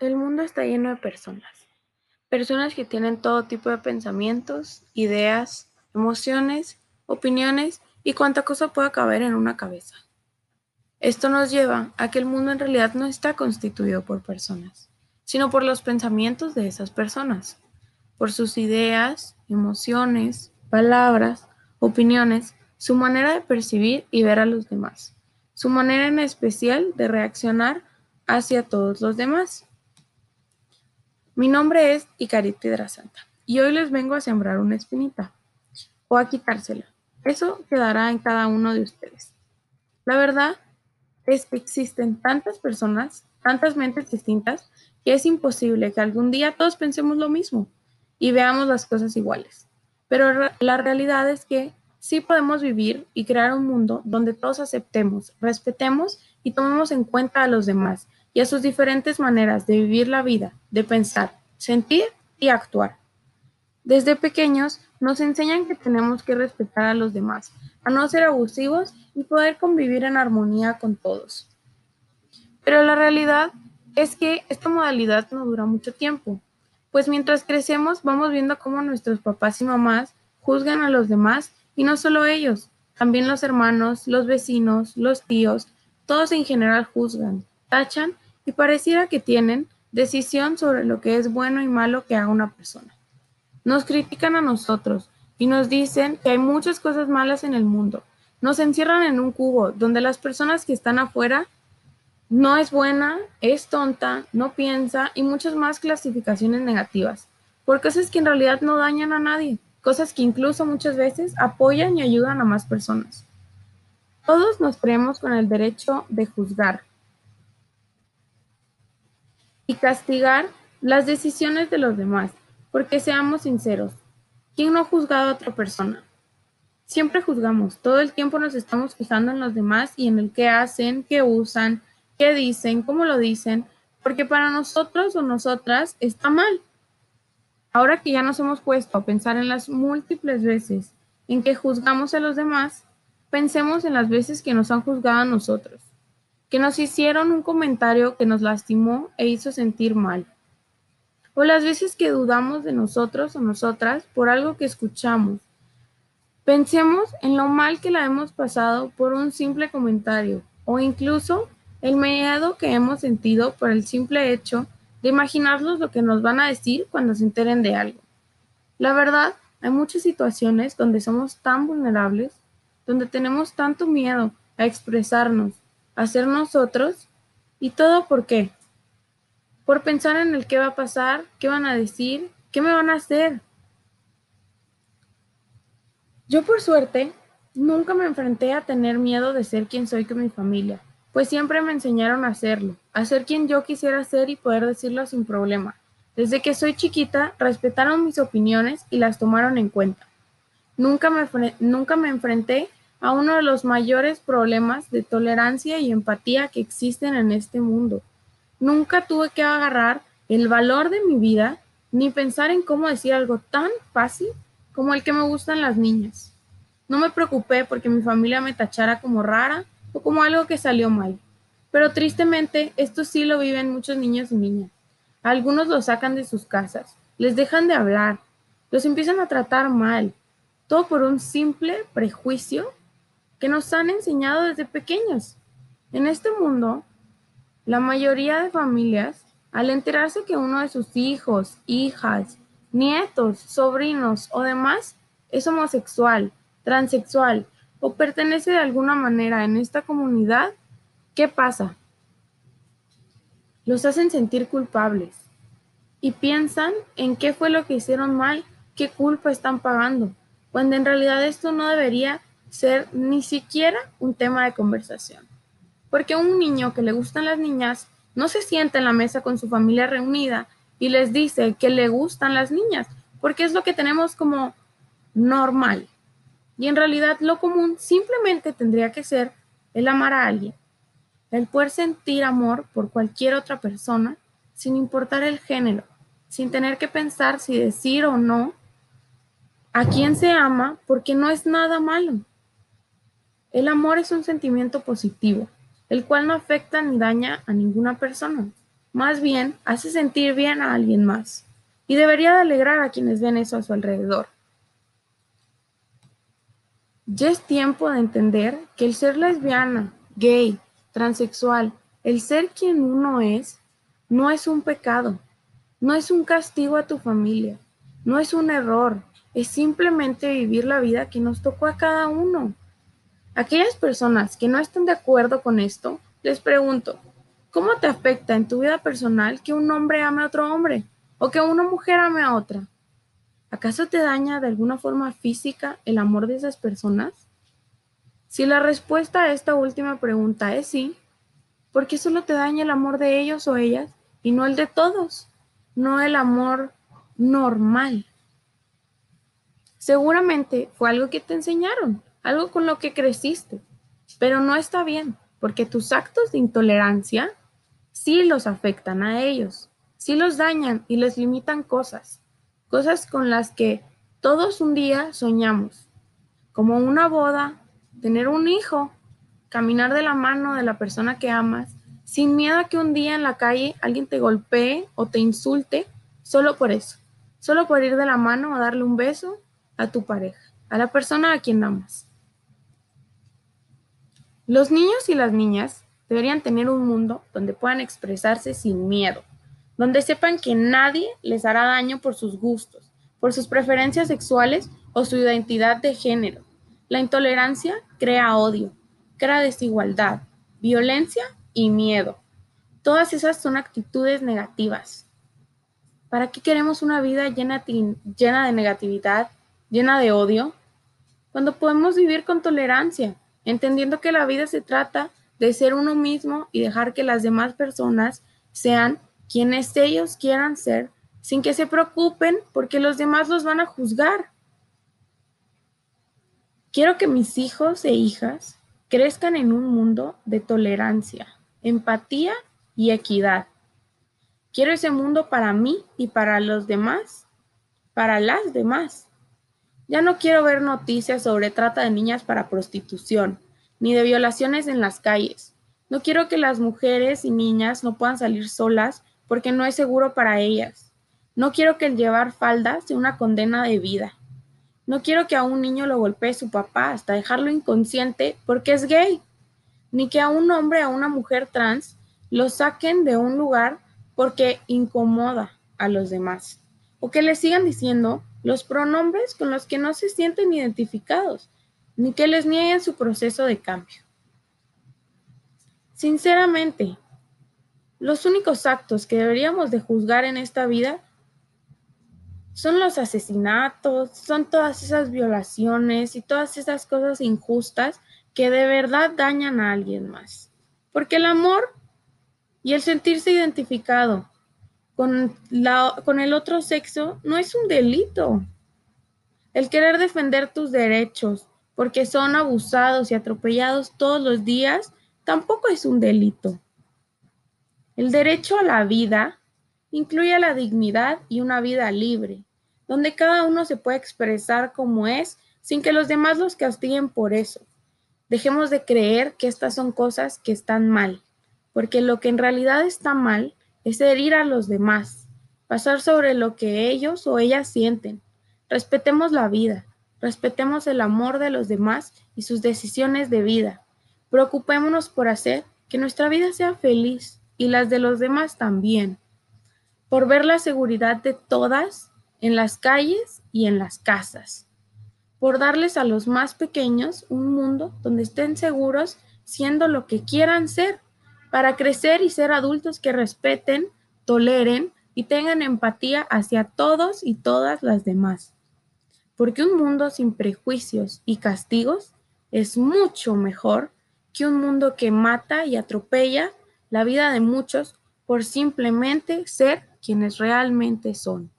El mundo está lleno de personas. Personas que tienen todo tipo de pensamientos, ideas, emociones, opiniones y cuánta cosa pueda caber en una cabeza. Esto nos lleva a que el mundo en realidad no está constituido por personas, sino por los pensamientos de esas personas, por sus ideas, emociones, palabras, opiniones, su manera de percibir y ver a los demás, su manera en especial de reaccionar hacia todos los demás. Mi nombre es Icarit Piedra Santa y hoy les vengo a sembrar una espinita o a quitársela. Eso quedará en cada uno de ustedes. La verdad es que existen tantas personas, tantas mentes distintas, que es imposible que algún día todos pensemos lo mismo y veamos las cosas iguales. Pero la realidad es que sí podemos vivir y crear un mundo donde todos aceptemos, respetemos y tomemos en cuenta a los demás y a sus diferentes maneras de vivir la vida, de pensar, sentir y actuar. Desde pequeños nos enseñan que tenemos que respetar a los demás, a no ser abusivos y poder convivir en armonía con todos. Pero la realidad es que esta modalidad no dura mucho tiempo, pues mientras crecemos vamos viendo cómo nuestros papás y mamás juzgan a los demás y no solo ellos, también los hermanos, los vecinos, los tíos, todos en general juzgan, tachan y pareciera que tienen decisión sobre lo que es bueno y malo que haga una persona. Nos critican a nosotros y nos dicen que hay muchas cosas malas en el mundo. Nos encierran en un cubo donde las personas que están afuera no es buena, es tonta, no piensa y muchas más clasificaciones negativas, por cosas que en realidad no dañan a nadie, cosas que incluso muchas veces apoyan y ayudan a más personas. Todos nos creemos con el derecho de juzgar, y castigar las decisiones de los demás, porque seamos sinceros, ¿quién no ha juzgado a otra persona? Siempre juzgamos, todo el tiempo nos estamos fijando en los demás y en el que hacen, qué usan, qué dicen, cómo lo dicen, porque para nosotros o nosotras está mal. Ahora que ya nos hemos puesto a pensar en las múltiples veces en que juzgamos a los demás, pensemos en las veces que nos han juzgado a nosotros que nos hicieron un comentario que nos lastimó e hizo sentir mal. O las veces que dudamos de nosotros o nosotras por algo que escuchamos. Pensemos en lo mal que la hemos pasado por un simple comentario o incluso el miedo que hemos sentido por el simple hecho de imaginarnos lo que nos van a decir cuando se enteren de algo. La verdad, hay muchas situaciones donde somos tan vulnerables, donde tenemos tanto miedo a expresarnos, a ser nosotros. ¿Y todo por qué? Por pensar en el qué va a pasar, qué van a decir, qué me van a hacer. Yo por suerte nunca me enfrenté a tener miedo de ser quien soy con mi familia, pues siempre me enseñaron a hacerlo, a ser quien yo quisiera ser y poder decirlo sin problema. Desde que soy chiquita, respetaron mis opiniones y las tomaron en cuenta. Nunca me, nunca me enfrenté a uno de los mayores problemas de tolerancia y empatía que existen en este mundo. Nunca tuve que agarrar el valor de mi vida ni pensar en cómo decir algo tan fácil como el que me gustan las niñas. No me preocupé porque mi familia me tachara como rara o como algo que salió mal. Pero tristemente esto sí lo viven muchos niños y niñas. Algunos lo sacan de sus casas, les dejan de hablar, los empiezan a tratar mal, todo por un simple prejuicio que nos han enseñado desde pequeños. En este mundo, la mayoría de familias, al enterarse que uno de sus hijos, hijas, nietos, sobrinos o demás es homosexual, transexual o pertenece de alguna manera en esta comunidad, ¿qué pasa? Los hacen sentir culpables y piensan en qué fue lo que hicieron mal, qué culpa están pagando, cuando en realidad esto no debería ser ni siquiera un tema de conversación. Porque un niño que le gustan las niñas no se sienta en la mesa con su familia reunida y les dice que le gustan las niñas, porque es lo que tenemos como normal. Y en realidad lo común simplemente tendría que ser el amar a alguien, el poder sentir amor por cualquier otra persona sin importar el género, sin tener que pensar si decir o no a quién se ama, porque no es nada malo. El amor es un sentimiento positivo, el cual no afecta ni daña a ninguna persona. más bien hace sentir bien a alguien más y debería de alegrar a quienes ven eso a su alrededor. Ya es tiempo de entender que el ser lesbiana, gay, transexual, el ser quien uno es, no es un pecado, no es un castigo a tu familia, no es un error, es simplemente vivir la vida que nos tocó a cada uno. Aquellas personas que no están de acuerdo con esto, les pregunto, ¿cómo te afecta en tu vida personal que un hombre ame a otro hombre o que una mujer ame a otra? ¿Acaso te daña de alguna forma física el amor de esas personas? Si la respuesta a esta última pregunta es sí, ¿por qué solo te daña el amor de ellos o ellas y no el de todos? No el amor normal. Seguramente fue algo que te enseñaron, algo con lo que creciste, pero no está bien, porque tus actos de intolerancia sí los afectan a ellos, sí los dañan y les limitan cosas, cosas con las que todos un día soñamos, como una boda, tener un hijo, caminar de la mano de la persona que amas, sin miedo a que un día en la calle alguien te golpee o te insulte solo por eso, solo por ir de la mano o darle un beso a tu pareja, a la persona a quien amas. Los niños y las niñas deberían tener un mundo donde puedan expresarse sin miedo, donde sepan que nadie les hará daño por sus gustos, por sus preferencias sexuales o su identidad de género. La intolerancia crea odio, crea desigualdad, violencia y miedo. Todas esas son actitudes negativas. ¿Para qué queremos una vida llena, de negatividad, llena de odio, cuando podemos vivir con tolerancia, entendiendo que la vida se trata de ser uno mismo y dejar que las demás personas sean quienes ellos quieran ser, sin que se preocupen porque los demás los van a juzgar. Quiero que mis hijos e hijas crezcan en un mundo de tolerancia, empatía y equidad. Quiero ese mundo para mí y para los demás, para las demás. Ya no quiero ver noticias sobre trata de niñas para prostitución, ni de violaciones en las calles. No quiero que las mujeres y niñas no puedan salir solas porque no es seguro para ellas. No quiero que el llevar falda sea una condena de vida. No quiero que a un niño lo golpee su papá hasta dejarlo inconsciente porque es gay. Ni que a un hombre o a una mujer trans lo saquen de un lugar porque incomoda a los demás. O que le sigan diciendo los pronombres con los que no se sienten identificados, ni que les nieguen su proceso de cambio. Sinceramente, los únicos actos que deberíamos de juzgar en esta vida son los asesinatos, son todas esas violaciones y todas esas cosas injustas que de verdad dañan a alguien más. Porque el amor y el sentirse identificado con, la, con el otro sexo no es un delito. El querer defender tus derechos porque son abusados y atropellados todos los días tampoco es un delito. El derecho a la vida incluye la dignidad y una vida libre, donde cada uno se puede expresar como es sin que los demás los castiguen por eso. Dejemos de creer que estas son cosas que están mal, porque lo que en realidad está mal es herir a los demás, pasar sobre lo que ellos o ellas sienten. Respetemos la vida, respetemos el amor de los demás y sus decisiones de vida. Preocupémonos por hacer que nuestra vida sea feliz y las de los demás también, por ver la seguridad de todas en las calles y en las casas, por darles a los más pequeños un mundo donde estén seguros siendo lo que quieran ser para crecer y ser adultos que respeten, toleren y tengan empatía hacia todos y todas las demás. Porque un mundo sin prejuicios y castigos es mucho mejor que un mundo que mata y atropella la vida de muchos por simplemente ser quienes realmente son.